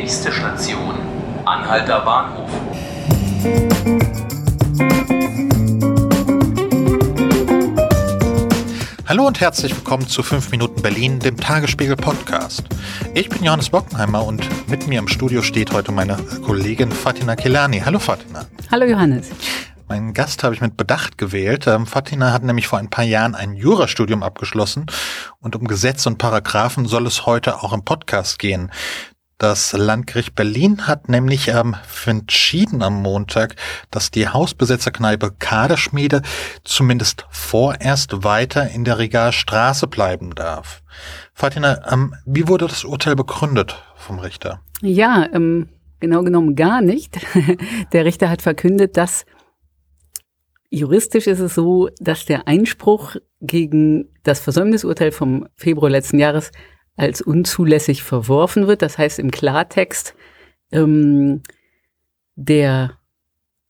Nächste Station, Anhalter Bahnhof. Hallo und herzlich willkommen zu 5 Minuten Berlin, dem Tagesspiegel Podcast. Ich bin Johannes Bockenheimer und mit mir im Studio steht heute meine Kollegin Fatina Kelani. Hallo Fatina. Hallo Johannes. Meinen Gast habe ich mit Bedacht gewählt. Ähm, Fatina hat nämlich vor ein paar Jahren ein Jurastudium abgeschlossen und um Gesetze und Paragraphen soll es heute auch im Podcast gehen. Das Landgericht Berlin hat nämlich ähm, entschieden am Montag, dass die Hausbesetzerkneipe Kaderschmiede zumindest vorerst weiter in der Regalstraße bleiben darf. Fatina, ähm, wie wurde das Urteil begründet vom Richter? Ja, ähm, genau genommen gar nicht. der Richter hat verkündet, dass juristisch ist es so, dass der Einspruch gegen das Versäumnisurteil vom Februar letzten Jahres als unzulässig verworfen wird. Das heißt im Klartext, ähm, der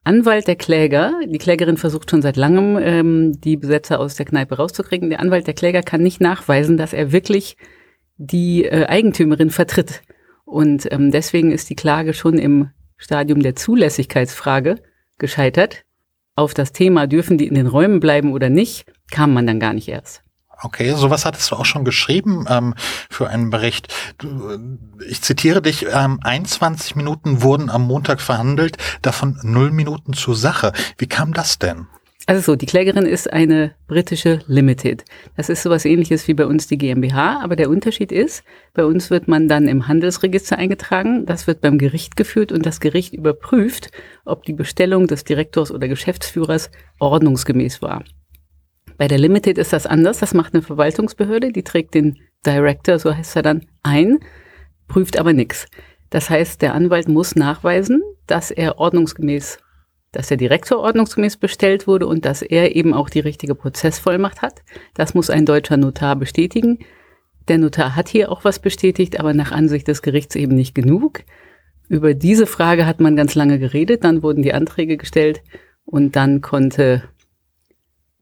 Anwalt der Kläger, die Klägerin versucht schon seit langem, ähm, die Besetzer aus der Kneipe rauszukriegen. Der Anwalt der Kläger kann nicht nachweisen, dass er wirklich die äh, Eigentümerin vertritt. Und ähm, deswegen ist die Klage schon im Stadium der Zulässigkeitsfrage gescheitert. Auf das Thema, dürfen die in den Räumen bleiben oder nicht, kam man dann gar nicht erst. Okay, sowas hattest du auch schon geschrieben ähm, für einen Bericht. Du, ich zitiere dich, ähm, 21 Minuten wurden am Montag verhandelt, davon null Minuten zur Sache. Wie kam das denn? Also so, die Klägerin ist eine britische Limited. Das ist sowas ähnliches wie bei uns die GmbH, aber der Unterschied ist, bei uns wird man dann im Handelsregister eingetragen, das wird beim Gericht geführt und das Gericht überprüft, ob die Bestellung des Direktors oder Geschäftsführers ordnungsgemäß war. Bei der Limited ist das anders. Das macht eine Verwaltungsbehörde, die trägt den Director, so heißt er dann, ein, prüft aber nichts. Das heißt, der Anwalt muss nachweisen, dass er ordnungsgemäß, dass der Direktor ordnungsgemäß bestellt wurde und dass er eben auch die richtige Prozessvollmacht hat. Das muss ein deutscher Notar bestätigen. Der Notar hat hier auch was bestätigt, aber nach Ansicht des Gerichts eben nicht genug. Über diese Frage hat man ganz lange geredet, dann wurden die Anträge gestellt und dann konnte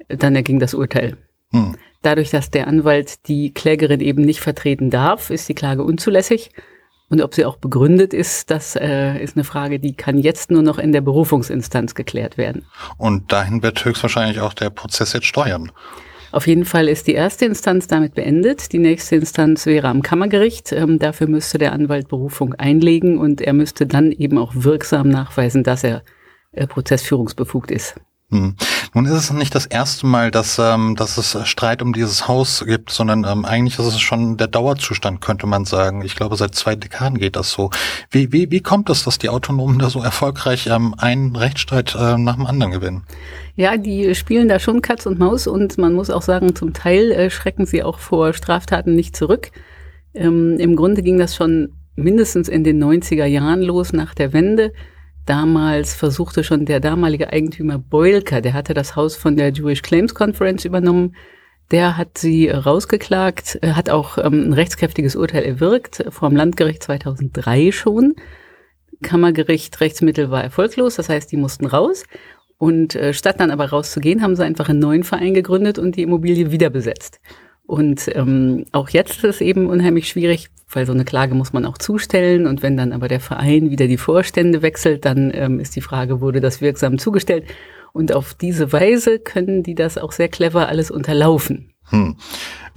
dann erging das Urteil. Hm. Dadurch, dass der Anwalt die Klägerin eben nicht vertreten darf, ist die Klage unzulässig. Und ob sie auch begründet ist, das äh, ist eine Frage, die kann jetzt nur noch in der Berufungsinstanz geklärt werden. Und dahin wird höchstwahrscheinlich auch der Prozess jetzt steuern. Auf jeden Fall ist die erste Instanz damit beendet. Die nächste Instanz wäre am Kammergericht. Ähm, dafür müsste der Anwalt Berufung einlegen und er müsste dann eben auch wirksam nachweisen, dass er äh, prozessführungsbefugt ist. Hm. Nun ist es nicht das erste Mal, dass, ähm, dass es Streit um dieses Haus gibt, sondern ähm, eigentlich ist es schon der Dauerzustand, könnte man sagen. Ich glaube, seit zwei Dekaden geht das so. Wie, wie, wie kommt es, dass die Autonomen da so erfolgreich ähm, einen Rechtsstreit äh, nach dem anderen gewinnen? Ja, die spielen da schon Katz und Maus und man muss auch sagen, zum Teil äh, schrecken sie auch vor Straftaten nicht zurück. Ähm, Im Grunde ging das schon mindestens in den 90er Jahren los nach der Wende Damals versuchte schon der damalige Eigentümer Boilka, der hatte das Haus von der Jewish Claims Conference übernommen, der hat sie rausgeklagt, hat auch ähm, ein rechtskräftiges Urteil erwirkt, vor dem Landgericht 2003 schon. Kammergericht Rechtsmittel war erfolglos, das heißt, die mussten raus. Und äh, statt dann aber rauszugehen, haben sie einfach einen neuen Verein gegründet und die Immobilie wieder besetzt. Und ähm, auch jetzt ist es eben unheimlich schwierig, weil so eine Klage muss man auch zustellen. Und wenn dann aber der Verein wieder die Vorstände wechselt, dann ähm, ist die Frage, wurde das wirksam zugestellt? Und auf diese Weise können die das auch sehr clever alles unterlaufen. Hm.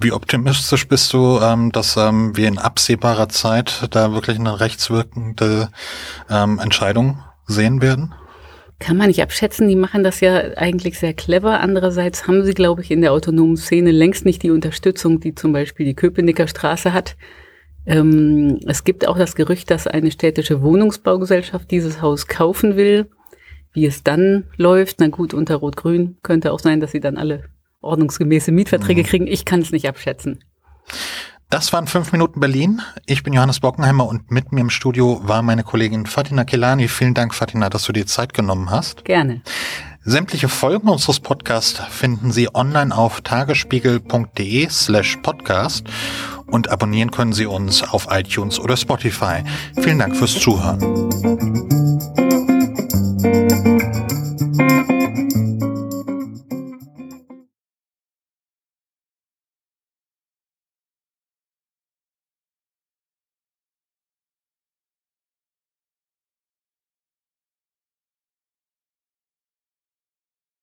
Wie optimistisch bist du, ähm, dass ähm, wir in absehbarer Zeit da wirklich eine rechtswirkende ähm, Entscheidung sehen werden? Kann man nicht abschätzen, die machen das ja eigentlich sehr clever. Andererseits haben sie, glaube ich, in der autonomen Szene längst nicht die Unterstützung, die zum Beispiel die Köpenicker Straße hat. Ähm, es gibt auch das Gerücht, dass eine städtische Wohnungsbaugesellschaft dieses Haus kaufen will. Wie es dann läuft, na gut, unter Rot-Grün könnte auch sein, dass sie dann alle ordnungsgemäße Mietverträge mhm. kriegen. Ich kann es nicht abschätzen. Das waren fünf Minuten Berlin. Ich bin Johannes Bockenheimer und mit mir im Studio war meine Kollegin Fatina Kelani. Vielen Dank, Fatina, dass du dir Zeit genommen hast. Gerne. Sämtliche Folgen unseres Podcasts finden Sie online auf tagesspiegel.de slash podcast und abonnieren können Sie uns auf iTunes oder Spotify. Vielen Dank fürs Zuhören.